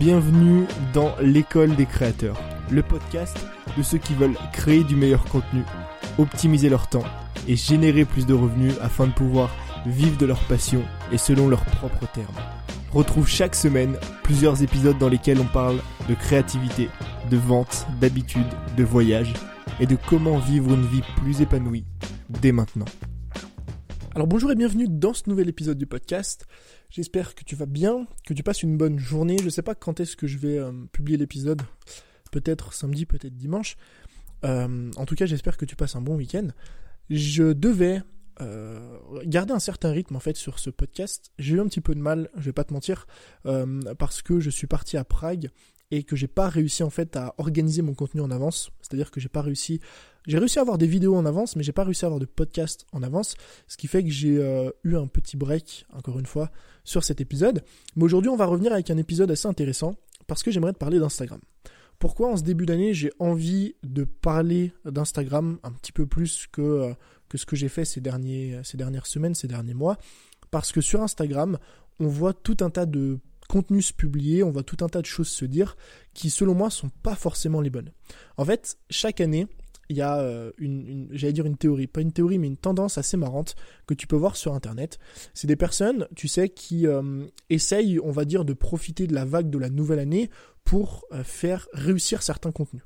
Bienvenue dans l'école des créateurs, le podcast de ceux qui veulent créer du meilleur contenu, optimiser leur temps et générer plus de revenus afin de pouvoir vivre de leur passion et selon leurs propres termes. Retrouve chaque semaine plusieurs épisodes dans lesquels on parle de créativité, de vente, d'habitude, de voyage et de comment vivre une vie plus épanouie dès maintenant. Alors bonjour et bienvenue dans ce nouvel épisode du podcast. J'espère que tu vas bien, que tu passes une bonne journée. Je ne sais pas quand est-ce que je vais euh, publier l'épisode. Peut-être samedi, peut-être dimanche. Euh, en tout cas, j'espère que tu passes un bon week-end. Je devais euh, garder un certain rythme en fait sur ce podcast. J'ai eu un petit peu de mal, je vais pas te mentir, parce que je suis parti à Prague et que j'ai pas réussi en fait à organiser mon contenu en avance. C'est-à-dire que j'ai pas réussi. J'ai réussi à avoir des vidéos en avance, mais j'ai pas réussi à avoir de podcast en avance, ce qui fait que j'ai euh, eu un petit break, encore une fois, sur cet épisode. Mais aujourd'hui, on va revenir avec un épisode assez intéressant parce que j'aimerais te parler d'Instagram. Pourquoi en ce début d'année j'ai envie de parler d'Instagram un petit peu plus que, euh, que ce que j'ai fait ces, derniers, ces dernières semaines, ces derniers mois? Parce que sur Instagram, on voit tout un tas de contenus publiés, on voit tout un tas de choses se dire qui, selon moi, sont pas forcément les bonnes. En fait, chaque année, il y a euh, une, j'allais dire une théorie, pas une théorie, mais une tendance assez marrante que tu peux voir sur Internet. C'est des personnes, tu sais, qui euh, essayent, on va dire, de profiter de la vague de la nouvelle année pour euh, faire réussir certains contenus.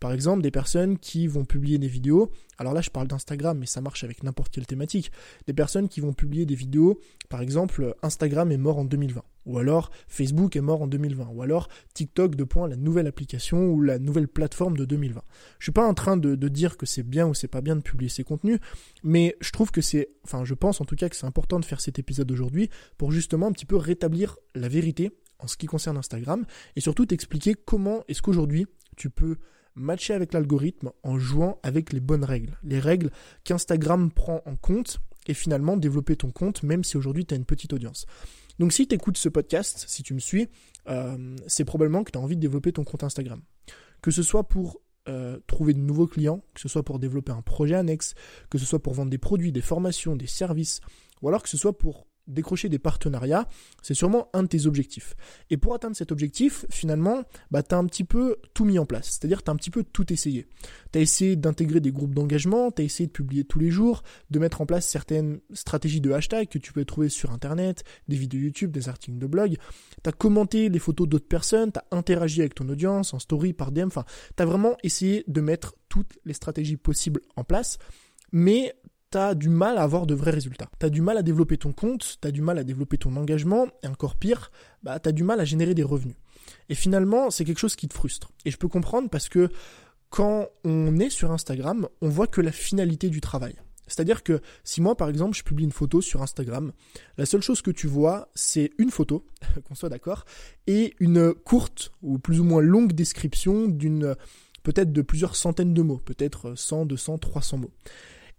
Par exemple, des personnes qui vont publier des vidéos, alors là je parle d'Instagram, mais ça marche avec n'importe quelle thématique, des personnes qui vont publier des vidéos, par exemple, Instagram est mort en 2020, ou alors Facebook est mort en 2020, ou alors TikTok de point la nouvelle application ou la nouvelle plateforme de 2020. Je suis pas en train de, de dire que c'est bien ou c'est pas bien de publier ces contenus, mais je trouve que c'est, enfin je pense en tout cas que c'est important de faire cet épisode aujourd'hui pour justement un petit peu rétablir la vérité en ce qui concerne Instagram et surtout t'expliquer comment est-ce qu'aujourd'hui tu peux matcher avec l'algorithme en jouant avec les bonnes règles. Les règles qu'Instagram prend en compte et finalement développer ton compte même si aujourd'hui tu as une petite audience. Donc si tu écoutes ce podcast, si tu me suis, euh, c'est probablement que tu as envie de développer ton compte Instagram. Que ce soit pour euh, trouver de nouveaux clients, que ce soit pour développer un projet annexe, que ce soit pour vendre des produits, des formations, des services, ou alors que ce soit pour décrocher des partenariats, c'est sûrement un de tes objectifs. Et pour atteindre cet objectif, finalement, bah, tu as un petit peu tout mis en place. C'est-à-dire tu as un petit peu tout essayé. Tu as essayé d'intégrer des groupes d'engagement, tu as essayé de publier tous les jours, de mettre en place certaines stratégies de hashtag que tu peux trouver sur Internet, des vidéos YouTube, des articles de blog. Tu as commenté les photos d'autres personnes, tu as interagi avec ton audience en story, par DM. Enfin, tu as vraiment essayé de mettre toutes les stratégies possibles en place. Mais t'as du mal à avoir de vrais résultats. T'as du mal à développer ton compte, t'as du mal à développer ton engagement, et encore pire, bah, t'as du mal à générer des revenus. Et finalement, c'est quelque chose qui te frustre. Et je peux comprendre parce que quand on est sur Instagram, on voit que la finalité du travail. C'est-à-dire que si moi, par exemple, je publie une photo sur Instagram, la seule chose que tu vois, c'est une photo, qu'on soit d'accord, et une courte ou plus ou moins longue description d'une peut-être de plusieurs centaines de mots, peut-être 100, 200, 300 mots.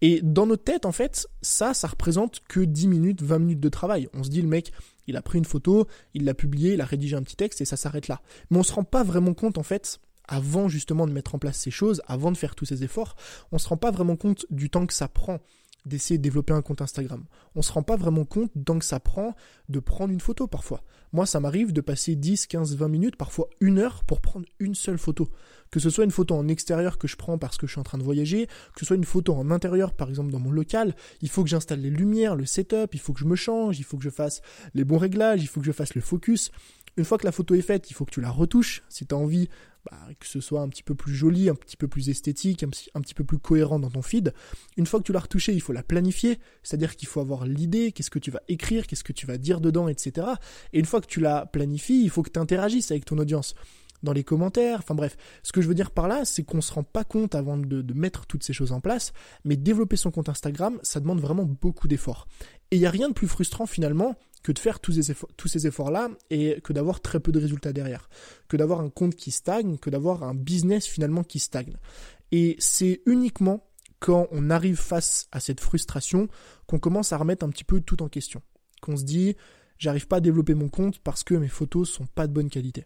Et dans notre tête, en fait, ça, ça représente que 10 minutes, 20 minutes de travail. On se dit, le mec, il a pris une photo, il l'a publiée, il a rédigé un petit texte et ça s'arrête là. Mais on se rend pas vraiment compte, en fait, avant justement de mettre en place ces choses, avant de faire tous ces efforts, on se rend pas vraiment compte du temps que ça prend d'essayer de développer un compte Instagram. On se rend pas vraiment compte tant que ça prend de prendre une photo parfois. Moi, ça m'arrive de passer 10, 15, 20 minutes, parfois une heure pour prendre une seule photo. Que ce soit une photo en extérieur que je prends parce que je suis en train de voyager, que ce soit une photo en intérieur, par exemple dans mon local, il faut que j'installe les lumières, le setup, il faut que je me change, il faut que je fasse les bons réglages, il faut que je fasse le focus. Une fois que la photo est faite, il faut que tu la retouches. Si tu as envie bah, que ce soit un petit peu plus joli, un petit peu plus esthétique, un, petit peu plus cohérent dans ton feed. Une fois que tu l'as retouché, il faut la planifier, c'est-à-dire qu'il faut avoir l'idée, qu'est-ce que tu vas écrire, qu'est-ce que tu vas dire dedans, etc. Et une fois que tu la planifies, il faut que tu interagisses avec ton audience dans les commentaires. Enfin bref, ce que je veux dire par là, c'est qu'on se rend pas compte avant de, de, mettre toutes ces choses en place, mais développer son compte Instagram, ça demande vraiment beaucoup d'efforts. Et il n'y a rien de plus frustrant finalement que de faire tous ces, efforts-là et que d'avoir très peu de résultats derrière. Que d'avoir un compte qui stagne, que d'avoir un business finalement qui stagne. Et c'est uniquement quand on arrive face à cette frustration qu'on commence à remettre un petit peu tout en question. Qu'on se dit, j'arrive pas à développer mon compte parce que mes photos sont pas de bonne qualité.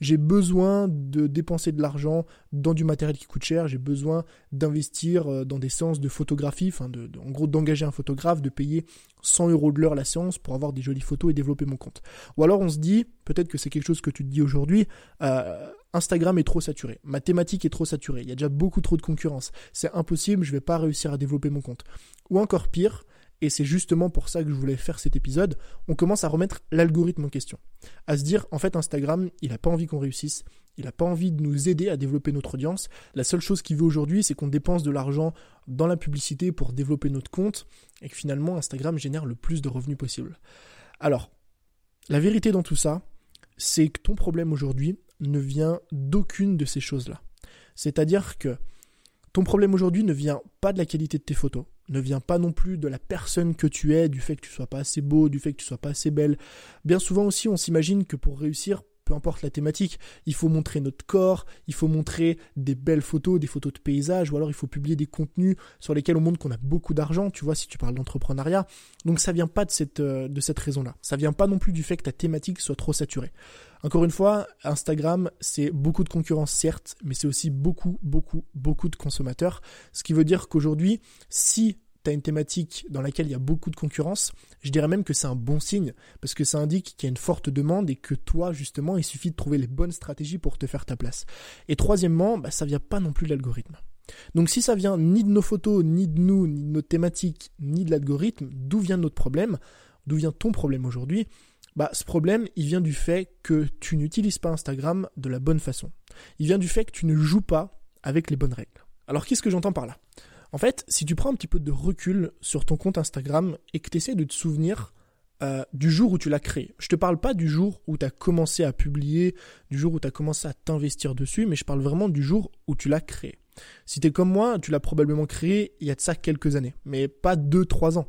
J'ai besoin de dépenser de l'argent dans du matériel qui coûte cher, j'ai besoin d'investir euh, dans des séances de photographie, enfin de, en gros d'engager un photographe, de payer 100 euros de l'heure la séance pour avoir des jolies photos et développer mon compte. Ou alors on se dit, peut-être que c'est quelque chose que tu te dis aujourd'hui, euh, Instagram est trop saturé, ma thématique est trop saturée, il y a déjà beaucoup trop de concurrence, c'est impossible, je vais pas réussir à développer mon compte. Ou encore pire, et c'est justement pour ça que je voulais faire cet épisode, on commence à remettre l'algorithme en question. À se dire, en fait, Instagram, il n'a pas envie qu'on réussisse, il n'a pas envie de nous aider à développer notre audience. La seule chose qu'il veut aujourd'hui, c'est qu'on dépense de l'argent dans la publicité pour développer notre compte, et que finalement, Instagram génère le plus de revenus possible. Alors, la vérité dans tout ça, c'est que ton problème aujourd'hui ne vient d'aucune de ces choses-là. C'est-à-dire que ton problème aujourd'hui ne vient pas de la qualité de tes photos, ne vient pas non plus de la personne que tu es, du fait que tu sois pas assez beau, du fait que tu sois pas assez belle. Bien souvent aussi, on s'imagine que pour réussir, peu importe la thématique, il faut montrer notre corps, il faut montrer des belles photos, des photos de paysages, ou alors il faut publier des contenus sur lesquels on montre qu'on a beaucoup d'argent, tu vois, si tu parles d'entrepreneuriat. Donc ça vient pas de cette, euh, raison-là. Ça vient pas non plus du fait que ta thématique soit trop saturée. Encore une fois, Instagram, c'est beaucoup de concurrence, certes, mais c'est aussi beaucoup, beaucoup, beaucoup de consommateurs. Ce qui veut dire qu'aujourd'hui, si tu une thématique dans laquelle il y a beaucoup de concurrence, je dirais même que c'est un bon signe, parce que ça indique qu'il y a une forte demande et que toi, justement, il suffit de trouver les bonnes stratégies pour te faire ta place. Et troisièmement, bah, ça vient pas non plus de l'algorithme. Donc si ça vient ni de nos photos, ni de nous, ni de notre thématique, ni de l'algorithme, d'où vient notre problème D'où vient ton problème aujourd'hui bah, ce problème, il vient du fait que tu n'utilises pas Instagram de la bonne façon. Il vient du fait que tu ne joues pas avec les bonnes règles. Alors qu'est-ce que j'entends par là? En fait, si tu prends un petit peu de recul sur ton compte Instagram et que tu essaies de te souvenir euh, du jour où tu l'as créé. Je te parle pas du jour où tu as commencé à publier, du jour où tu as commencé à t'investir dessus, mais je parle vraiment du jour où tu l'as créé. Si tu es comme moi, tu l'as probablement créé il y a de ça quelques années, mais pas 2-3 ans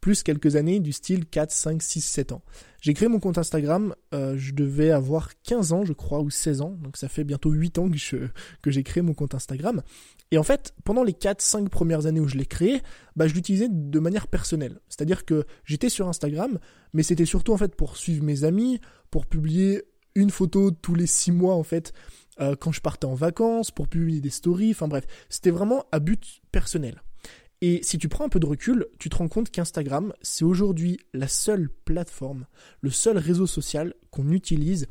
plus quelques années du style 4, 5, 6, 7 ans. J'ai créé mon compte Instagram, euh, je devais avoir 15 ans je crois ou 16 ans, donc ça fait bientôt 8 ans que, j'ai créé mon compte Instagram. Et en fait, pendant les 4, 5 premières années où je l'ai créé, bah, je l'utilisais de manière personnelle. C'est-à-dire que j'étais sur Instagram, mais c'était surtout en fait pour suivre mes amis, pour publier une photo tous les 6 mois en fait, euh, quand je partais en vacances, pour publier des stories, enfin bref, c'était vraiment à but personnel. Et si tu prends un peu de recul, tu te rends compte qu'Instagram, c'est aujourd'hui la seule plateforme, le seul réseau social qu'on utilise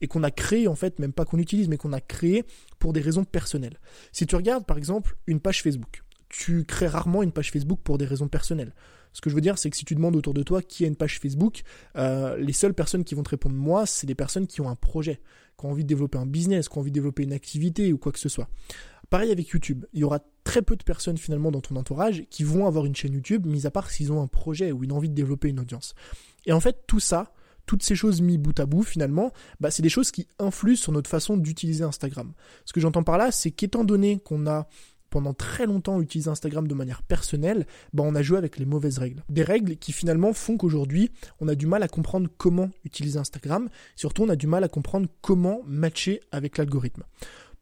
et qu'on a créé en fait, même pas qu'on utilise, mais qu'on a créé pour des raisons personnelles. Si tu regardes par exemple une page Facebook, tu crées rarement une page Facebook pour des raisons personnelles. Ce que je veux dire, c'est que si tu demandes autour de toi qui a une page Facebook, euh, les seules personnes qui vont te répondre moi, c'est des personnes qui ont un projet, qui ont envie de développer un business, qui ont envie de développer une activité ou quoi que ce soit. Pareil avec YouTube. Il y aura très peu de personnes finalement dans ton entourage qui vont avoir une chaîne YouTube, mis à part s'ils ont un projet ou une envie de développer une audience. Et en fait, tout ça, toutes ces choses mis bout à bout finalement, bah, c'est des choses qui influent sur notre façon d'utiliser Instagram. Ce que j'entends par là, c'est qu'étant donné qu'on a pendant très longtemps utilisé Instagram de manière personnelle, bah on a joué avec les mauvaises règles. Des règles qui finalement font qu'aujourd'hui, on a du mal à comprendre comment utiliser Instagram, surtout on a du mal à comprendre comment matcher avec l'algorithme.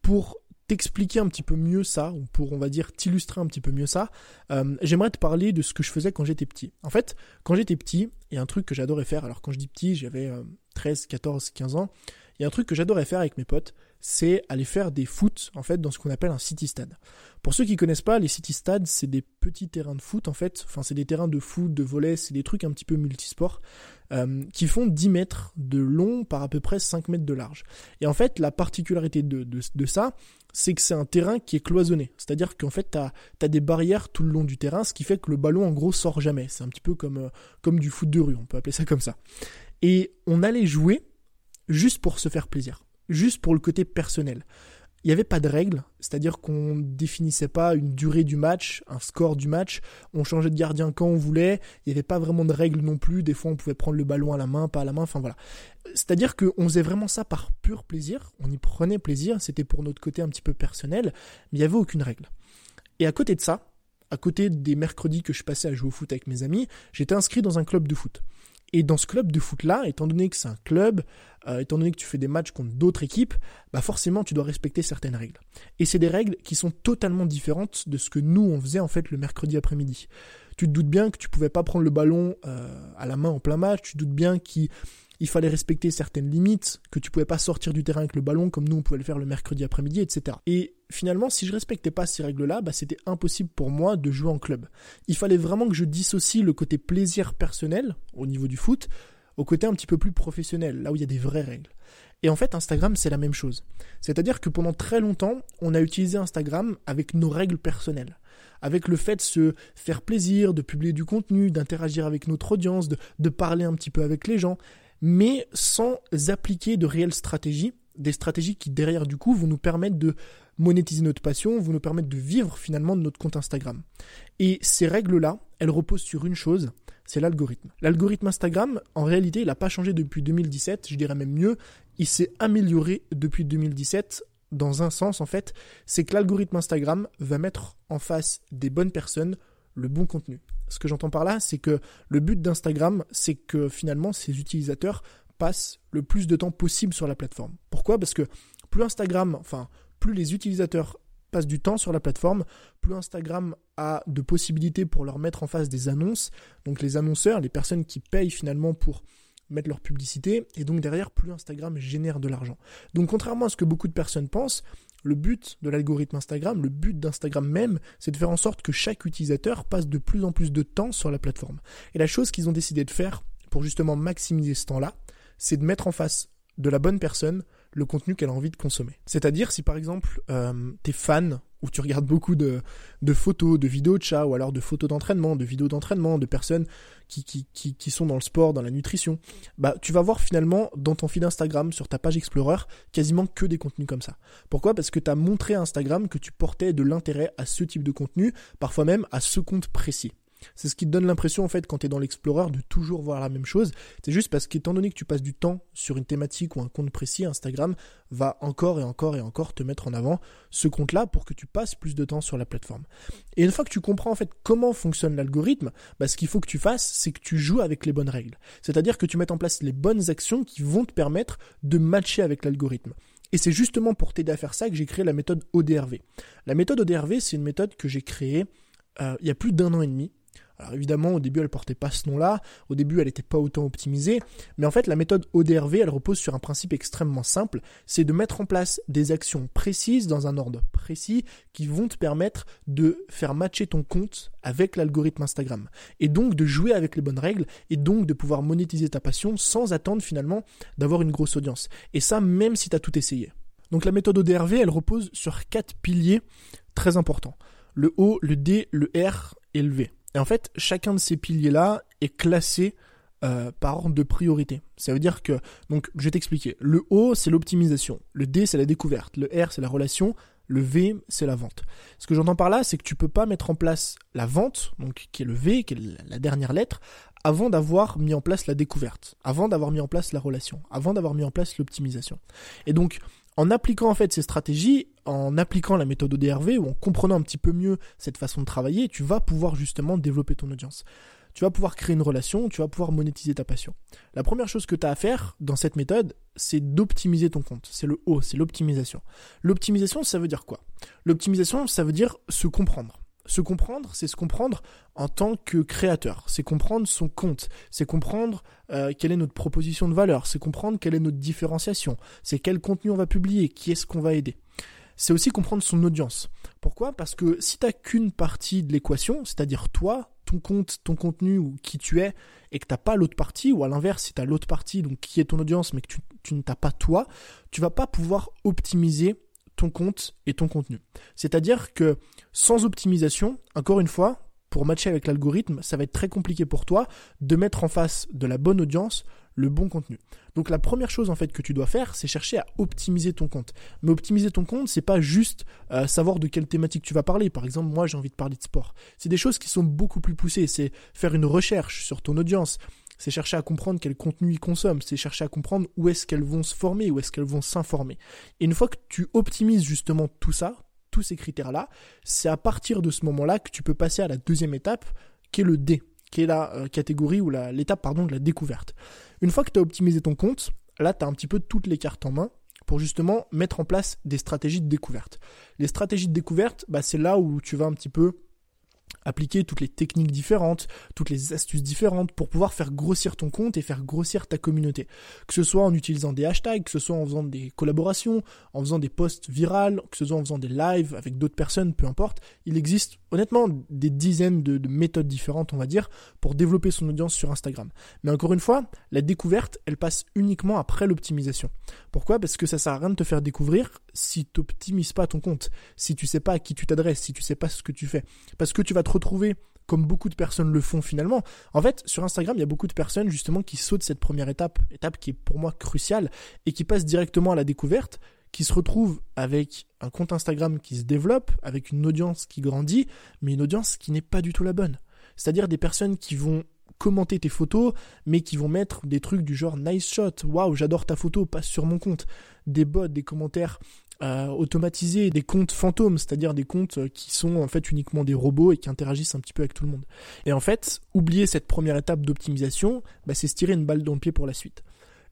Pour t'expliquer un petit peu mieux ça, ou pour, on va dire, t'illustrer un petit peu mieux ça, euh, j'aimerais te parler de ce que je faisais quand j'étais petit. En fait, quand j'étais petit, il y a un truc que j'adorais faire. Alors, quand je dis petit, j'avais 13, 14, 15 ans. Il y a un truc que j'adorais faire avec mes potes, c'est aller faire des foot, en fait, dans ce qu'on appelle un city stade. Pour ceux qui connaissent pas, les city stades, c'est des petits terrains de foot, en fait. Enfin, c'est des terrains de foot, de volley, c'est des trucs un petit peu multisports. Euh, qui font 10 mètres de long par à peu près 5 mètres de large. Et en fait, la particularité de, de, ça, c'est que c'est un terrain qui est cloisonné. C'est-à-dire qu'en fait, tu as, des barrières tout le long du terrain, ce qui fait que le ballon, en gros, sort jamais. C'est un petit peu comme, euh, comme du foot de rue, on peut appeler ça comme ça. Et on allait jouer juste pour se faire plaisir, juste pour le côté personnel il n'y avait pas de règles, c'est-à-dire qu'on ne définissait pas une durée du match, un score du match, on changeait de gardien quand on voulait, il n'y avait pas vraiment de règles non plus, des fois on pouvait prendre le ballon à la main, pas à la main, enfin voilà. C'est-à-dire qu'on faisait vraiment ça par pur plaisir, on y prenait plaisir, c'était pour notre côté un petit peu personnel, mais il n'y avait aucune règle. Et à côté de ça, à côté des mercredis que je passais à jouer au foot avec mes amis, j'étais inscrit dans un club de foot. Et dans ce club de foot-là, étant donné que c'est un club, euh, étant donné que tu fais des matchs contre d'autres équipes, bah forcément tu dois respecter certaines règles. Et c'est des règles qui sont totalement différentes de ce que nous on faisait en fait le mercredi après-midi. Tu te doutes bien que tu pouvais pas prendre le ballon euh, à la main en plein match, tu te doutes bien qu'il il fallait respecter certaines limites, que tu pouvais pas sortir du terrain avec le ballon comme nous on pouvait le faire le mercredi après-midi, etc. Et finalement, si je respectais pas ces règles-là, bah, c'était impossible pour moi de jouer en club. Il fallait vraiment que je dissocie le côté plaisir personnel au niveau du foot au côté un petit peu plus professionnel, là où il y a des vraies règles. Et en fait, Instagram, c'est la même chose. C'est-à-dire que pendant très longtemps, on a utilisé Instagram avec nos règles personnelles avec le fait de se faire plaisir, de publier du contenu, d'interagir avec notre audience, de, parler un petit peu avec les gens, mais sans appliquer de réelles stratégies, des stratégies qui derrière du coup vont nous permettre de monétiser notre passion, vont nous permettre de vivre finalement de notre compte Instagram. Et ces règles-là, elles reposent sur une chose, c'est l'algorithme. L'algorithme Instagram, en réalité, il n'a pas changé depuis 2017, je dirais même mieux, il s'est amélioré depuis 2017 dans un sens en fait, c'est que l'algorithme Instagram va mettre en face des bonnes personnes le bon contenu. Ce que j'entends par là, c'est que le but d'Instagram, c'est que finalement ses utilisateurs passent le plus de temps possible sur la plateforme. Pourquoi? Parce que plus Instagram, enfin, plus les utilisateurs passent du temps sur la plateforme, plus Instagram a de possibilités pour leur mettre en face des annonces. Donc les annonceurs, les personnes qui payent finalement pour mettre leur publicité, et donc derrière, plus Instagram génère de l'argent. Donc contrairement à ce que beaucoup de personnes pensent, le but de l'algorithme Instagram, le but d'Instagram même, c'est de faire en sorte que chaque utilisateur passe de plus en plus de temps sur la plateforme. Et la chose qu'ils ont décidé de faire pour justement maximiser ce temps-là, c'est de mettre en face de la bonne personne le contenu qu'elle a envie de consommer. C'est-à-dire si par exemple euh, t'es fan ou tu regardes beaucoup de, photos, de vidéos de chats ou alors de photos d'entraînement, de vidéos d'entraînement, de personnes qui, qui, qui, qui, sont dans le sport, dans la nutrition, bah tu vas voir finalement dans ton feed Instagram, sur ta page Explorer, quasiment que des contenus comme ça. Pourquoi? Parce que tu as montré à Instagram que tu portais de l'intérêt à ce type de contenu, parfois même à ce compte précis. C'est ce qui te donne l'impression, en fait, quand tu es dans l'Explorer, de toujours voir la même chose. C'est juste parce qu'étant donné que tu passes du temps sur une thématique ou un compte précis, Instagram va encore et encore et encore te mettre en avant ce compte-là pour que tu passes plus de temps sur la plateforme. Et une fois que tu comprends, en fait, comment fonctionne l'algorithme, bah, ce qu'il faut que tu fasses, c'est que tu joues avec les bonnes règles. C'est-à-dire que tu mettes en place les bonnes actions qui vont te permettre de matcher avec l'algorithme. Et c'est justement pour t'aider à faire ça que j'ai créé la méthode ODRV. La méthode ODRV, c'est une méthode que j'ai créée euh, il y a plus d'un an et demi alors évidemment, au début, elle portait pas ce nom-là. Au début, elle n'était pas autant optimisée. Mais en fait, la méthode ODRV, elle repose sur un principe extrêmement simple. C'est de mettre en place des actions précises dans un ordre précis qui vont te permettre de faire matcher ton compte avec l'algorithme Instagram. Et donc de jouer avec les bonnes règles et donc de pouvoir monétiser ta passion sans attendre finalement d'avoir une grosse audience. Et ça, même si tu as tout essayé. Donc la méthode ODRV, elle repose sur quatre piliers très importants. Le O, le D, le R et le V. Et en fait, chacun de ces piliers-là est classé euh, par ordre de priorité. Ça veut dire que, donc, je vais t'expliquer. Le O, c'est l'optimisation. Le D, c'est la découverte. Le R, c'est la relation. Le V, c'est la vente. Ce que j'entends par là, c'est que tu peux pas mettre en place la vente, donc qui est le V, qui est la dernière lettre, avant d'avoir mis en place la découverte, avant d'avoir mis en place la relation, avant d'avoir mis en place l'optimisation. Et donc, en appliquant en fait ces stratégies, en appliquant la méthode ODRV ou en comprenant un petit peu mieux cette façon de travailler, tu vas pouvoir justement développer ton audience. Tu vas pouvoir créer une relation, tu vas pouvoir monétiser ta passion. La première chose que tu as à faire dans cette méthode, c'est d'optimiser ton compte. C'est le O, c'est l'optimisation. L'optimisation, ça veut dire quoi? L'optimisation, ça veut dire se comprendre. Se comprendre, c'est se comprendre en tant que créateur. C'est comprendre son compte. C'est comprendre euh, quelle est notre proposition de valeur. C'est comprendre quelle est notre différenciation. C'est quel contenu on va publier. Qui est-ce qu'on va aider. C'est aussi comprendre son audience. Pourquoi? Parce que si tu n'as qu'une partie de l'équation, c'est-à-dire toi, ton compte, ton contenu ou qui tu es, et que tu n'as pas l'autre partie, ou à l'inverse, si tu as l'autre partie, donc qui est ton audience, mais que tu, tu ne t'as pas toi, tu vas pas pouvoir optimiser ton compte et ton contenu. C'est-à-dire que sans optimisation, encore une fois, pour matcher avec l'algorithme, ça va être très compliqué pour toi de mettre en face de la bonne audience le bon contenu. Donc la première chose en fait que tu dois faire, c'est chercher à optimiser ton compte. Mais optimiser ton compte, c'est pas juste euh, savoir de quelle thématique tu vas parler. Par exemple, moi j'ai envie de parler de sport. C'est des choses qui sont beaucoup plus poussées. C'est faire une recherche sur ton audience, c'est chercher à comprendre quel contenu ils consomment, c'est chercher à comprendre où est-ce qu'elles vont se former, où est-ce qu'elles vont s'informer. Et une fois que tu optimises justement tout ça, tous ces critères-là, c'est à partir de ce moment-là que tu peux passer à la deuxième étape, qui est le D, qui est la euh, catégorie ou l'étape pardon de la découverte. Une fois que tu as optimisé ton compte, là tu as un petit peu toutes les cartes en main pour justement mettre en place des stratégies de découverte. Les stratégies de découverte, bah, c'est là où tu vas un petit peu appliquer toutes les techniques différentes, toutes les astuces différentes pour pouvoir faire grossir ton compte et faire grossir ta communauté. Que ce soit en utilisant des hashtags, que ce soit en faisant des collaborations, en faisant des posts virales, que ce soit en faisant des lives avec d'autres personnes, peu importe. Il existe honnêtement des dizaines de, de, méthodes différentes, on va dire, pour développer son audience sur Instagram. Mais encore une fois, la découverte, elle passe uniquement après l'optimisation. Pourquoi? Parce que ça sert à rien de te faire découvrir si tu n'optimises pas ton compte, si tu sais pas à qui tu t'adresses, si tu sais pas ce que tu fais. Parce que tu vas te retrouver comme beaucoup de personnes le font finalement. En fait, sur Instagram, il y a beaucoup de personnes justement qui sautent cette première étape, étape qui est pour moi cruciale, et qui passent directement à la découverte, qui se retrouvent avec un compte Instagram qui se développe, avec une audience qui grandit, mais une audience qui n'est pas du tout la bonne. C'est-à-dire des personnes qui vont commenter tes photos, mais qui vont mettre des trucs du genre nice shot, waouh, j'adore ta photo, passe sur mon compte. Des bots, des commentaires euh, automatisés, des comptes fantômes, c'est-à-dire des comptes euh, qui sont en fait uniquement des robots et qui interagissent un petit peu avec tout le monde. Et en fait, oublier cette première étape d'optimisation, bah, c'est se tirer une balle dans le pied pour la suite.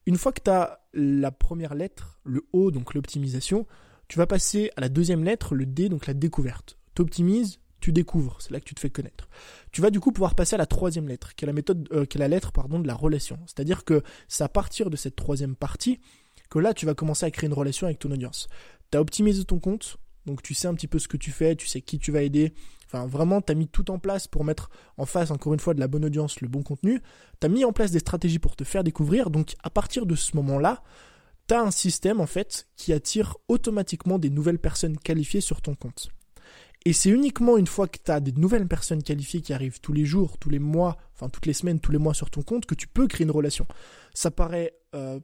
Une fois que tu as la première lettre, le O, donc l'optimisation, tu vas passer à la deuxième lettre, le D, donc la découverte. Tu optimises, tu découvres, c'est là que tu te fais connaître. Tu vas du coup pouvoir passer à la troisième lettre, qui est la méthode, euh, la lettre pardon de la relation. C'est-à-dire que c'est à partir de cette troisième partie que là tu vas commencer à créer une relation avec ton audience. Tu as optimisé ton compte, donc tu sais un petit peu ce que tu fais, tu sais qui tu vas aider. Enfin vraiment, tu as mis tout en place pour mettre en face encore une fois de la bonne audience, le bon contenu. Tu as mis en place des stratégies pour te faire découvrir. Donc à partir de ce moment-là, tu as un système en fait qui attire automatiquement des nouvelles personnes qualifiées sur ton compte. Et c'est uniquement une fois que tu as des nouvelles personnes qualifiées qui arrivent tous les jours, tous les mois, enfin toutes les semaines, tous les mois sur ton compte, que tu peux créer une relation. Ça paraît euh,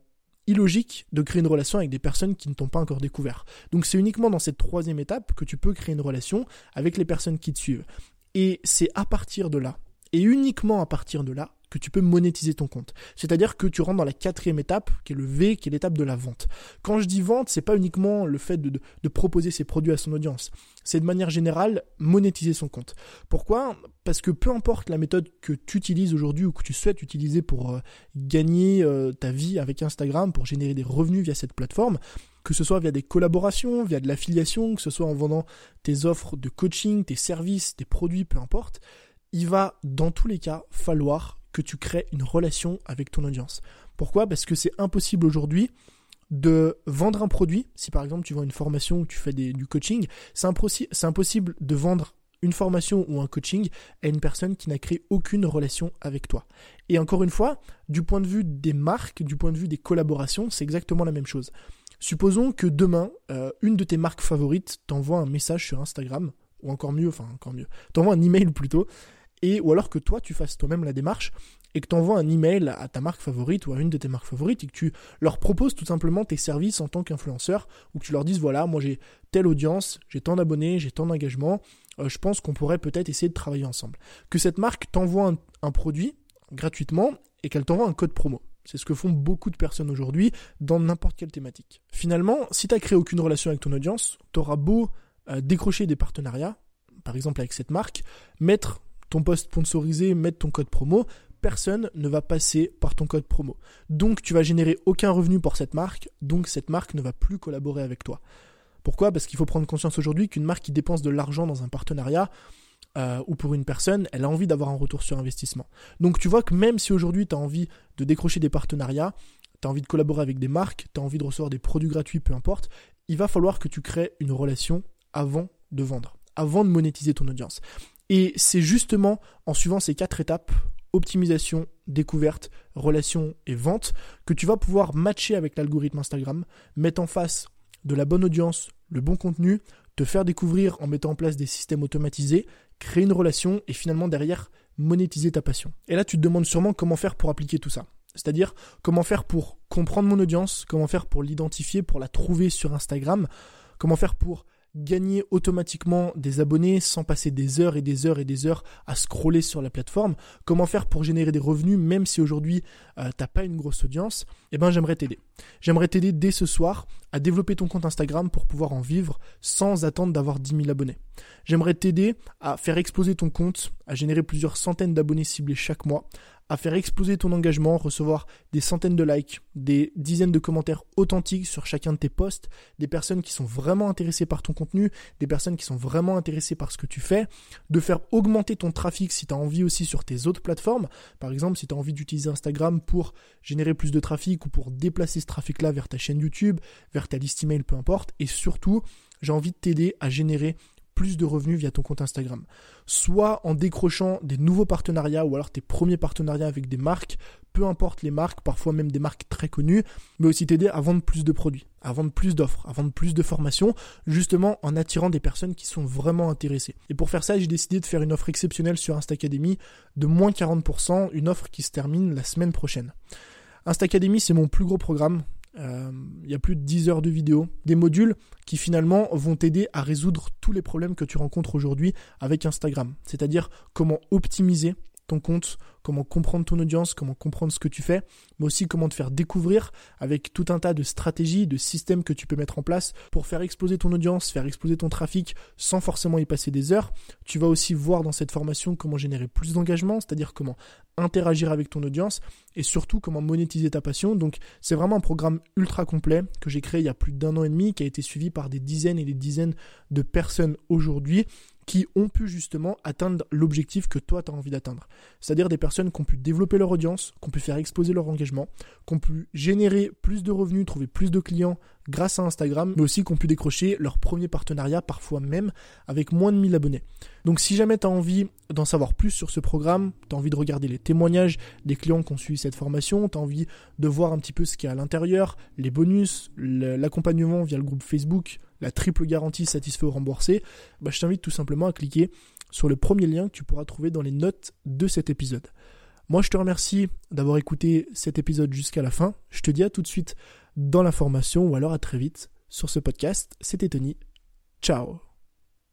illogique de créer une relation avec des personnes qui ne t'ont pas encore découvert. Donc c'est uniquement dans cette troisième étape que tu peux créer une relation avec les personnes qui te suivent. Et c'est à partir de là, et uniquement à partir de là, que tu peux monétiser ton compte. C'est-à-dire que tu rentres dans la quatrième étape, qui est le V, qui est l'étape de la vente. Quand je dis vente, c'est pas uniquement le fait de, proposer ses produits à son audience. C'est de manière générale monétiser son compte. Pourquoi? Parce que peu importe la méthode que tu utilises aujourd'hui ou que tu souhaites utiliser pour euh, gagner euh, ta vie avec Instagram, pour générer des revenus via cette plateforme, que ce soit via des collaborations, via de l'affiliation, que ce soit en vendant tes offres de coaching, tes services, tes produits, peu importe, il va dans tous les cas falloir que tu crées une relation avec ton audience. Pourquoi? Parce que c'est impossible aujourd'hui de vendre un produit. Si par exemple tu vends une formation ou tu fais du coaching, c'est impossible de vendre une formation ou un coaching à une personne qui n'a créé aucune relation avec toi. Et encore une fois, du point de vue des marques, du point de vue des collaborations, c'est exactement la même chose. Supposons que demain, euh, une de tes marques favorites t'envoie un message sur Instagram, ou encore mieux, enfin encore mieux, t'envoie un email plutôt, et ou alors que toi tu fasses toi-même la démarche et que tu envoies un email à ta marque favorite ou à une de tes marques favorites et que tu leur proposes tout simplement tes services en tant qu'influenceur ou que tu leur dises voilà, moi j'ai telle audience, j'ai tant d'abonnés, j'ai tant d'engagement, euh, je pense qu'on pourrait peut-être essayer de travailler ensemble. Que cette marque t'envoie un, produit gratuitement et qu'elle t'envoie un code promo. C'est ce que font beaucoup de personnes aujourd'hui dans n'importe quelle thématique. Finalement, si tu n'as créé aucune relation avec ton audience, tu auras beau euh, décrocher des partenariats, par exemple avec cette marque, mettre ton post sponsorisé, mettre ton code promo, personne ne va passer par ton code promo. Donc tu vas générer aucun revenu pour cette marque, donc cette marque ne va plus collaborer avec toi. Pourquoi? Parce qu'il faut prendre conscience aujourd'hui qu'une marque qui dépense de l'argent dans un partenariat, euh, ou pour une personne, elle a envie d'avoir un retour sur investissement. Donc tu vois que même si aujourd'hui tu as envie de décrocher des partenariats, tu as envie de collaborer avec des marques, tu as envie de recevoir des produits gratuits, peu importe, il va falloir que tu crées une relation avant de vendre, avant de monétiser ton audience. Et c'est justement en suivant ces quatre étapes, optimisation, découverte, relation et vente, que tu vas pouvoir matcher avec l'algorithme Instagram, mettre en face de la bonne audience, le bon contenu, te faire découvrir en mettant en place des systèmes automatisés, créer une relation et finalement derrière monétiser ta passion. Et là tu te demandes sûrement comment faire pour appliquer tout ça. C'est-à-dire comment faire pour comprendre mon audience, comment faire pour l'identifier, pour la trouver sur Instagram, comment faire pour gagner automatiquement des abonnés sans passer des heures et des heures et des heures à scroller sur la plateforme, comment faire pour générer des revenus même si aujourd'hui euh, t'as pas une grosse audience, eh ben j'aimerais t'aider. J'aimerais t'aider dès ce soir à développer ton compte Instagram pour pouvoir en vivre sans attendre d'avoir 10 000 abonnés. J'aimerais t'aider à faire exploser ton compte, à générer plusieurs centaines d'abonnés ciblés chaque mois, à faire exploser ton engagement, recevoir des centaines de likes, des dizaines de commentaires authentiques sur chacun de tes posts, des personnes qui sont vraiment intéressées par ton contenu, des personnes qui sont vraiment intéressées par ce que tu fais, de faire augmenter ton trafic si tu as envie aussi sur tes autres plateformes. Par exemple, si tu as envie d'utiliser Instagram pour générer plus de trafic ou pour déplacer ce trafic-là vers ta chaîne YouTube, vers ta liste email, peu importe. Et surtout, j'ai envie de t'aider à générer plus de revenus via ton compte Instagram. Soit en décrochant des nouveaux partenariats ou alors tes premiers partenariats avec des marques, peu importe les marques, parfois même des marques très connues, mais aussi t'aider à vendre plus de produits, à vendre plus d'offres, à vendre plus de formations, justement en attirant des personnes qui sont vraiment intéressées. Et pour faire ça, j'ai décidé de faire une offre exceptionnelle sur Instacademy de moins 40%, une offre qui se termine la semaine prochaine. Instacademy, c'est mon plus gros programme. Euh, il y a plus de 10 heures de vidéo, des modules qui finalement vont t'aider à résoudre tous les problèmes que tu rencontres aujourd'hui avec Instagram. C'est-à-dire comment optimiser ton compte, comment comprendre ton audience, comment comprendre ce que tu fais, mais aussi comment te faire découvrir avec tout un tas de stratégies, de systèmes que tu peux mettre en place pour faire exploser ton audience, faire exploser ton trafic sans forcément y passer des heures. Tu vas aussi voir dans cette formation comment générer plus d'engagement, c'est-à-dire comment interagir avec ton audience et surtout comment monétiser ta passion. Donc c'est vraiment un programme ultra complet que j'ai créé il y a plus d'un an et demi, qui a été suivi par des dizaines et des dizaines de personnes aujourd'hui qui ont pu justement atteindre l'objectif que toi tu as envie d'atteindre. C'est-à-dire des personnes qui ont pu développer leur audience, qui ont pu faire exploser leur engagement, qui ont pu générer plus de revenus, trouver plus de clients grâce à Instagram, mais aussi qui ont pu décrocher leur premier partenariat, parfois même avec moins de 1000 abonnés. Donc si jamais tu as envie d'en savoir plus sur ce programme, tu as envie de regarder les témoignages des clients qui ont suivi cette formation, tu as envie de voir un petit peu ce qu'il y a à l'intérieur, les bonus, l'accompagnement via le groupe Facebook, la triple garantie satisfait ou remboursé, bah, je t'invite tout simplement à cliquer sur le premier lien que tu pourras trouver dans les notes de cet épisode. Moi, je te remercie d'avoir écouté cet épisode jusqu'à la fin. Je te dis à tout de suite dans la formation ou alors à très vite sur ce podcast. C'était Tony. Ciao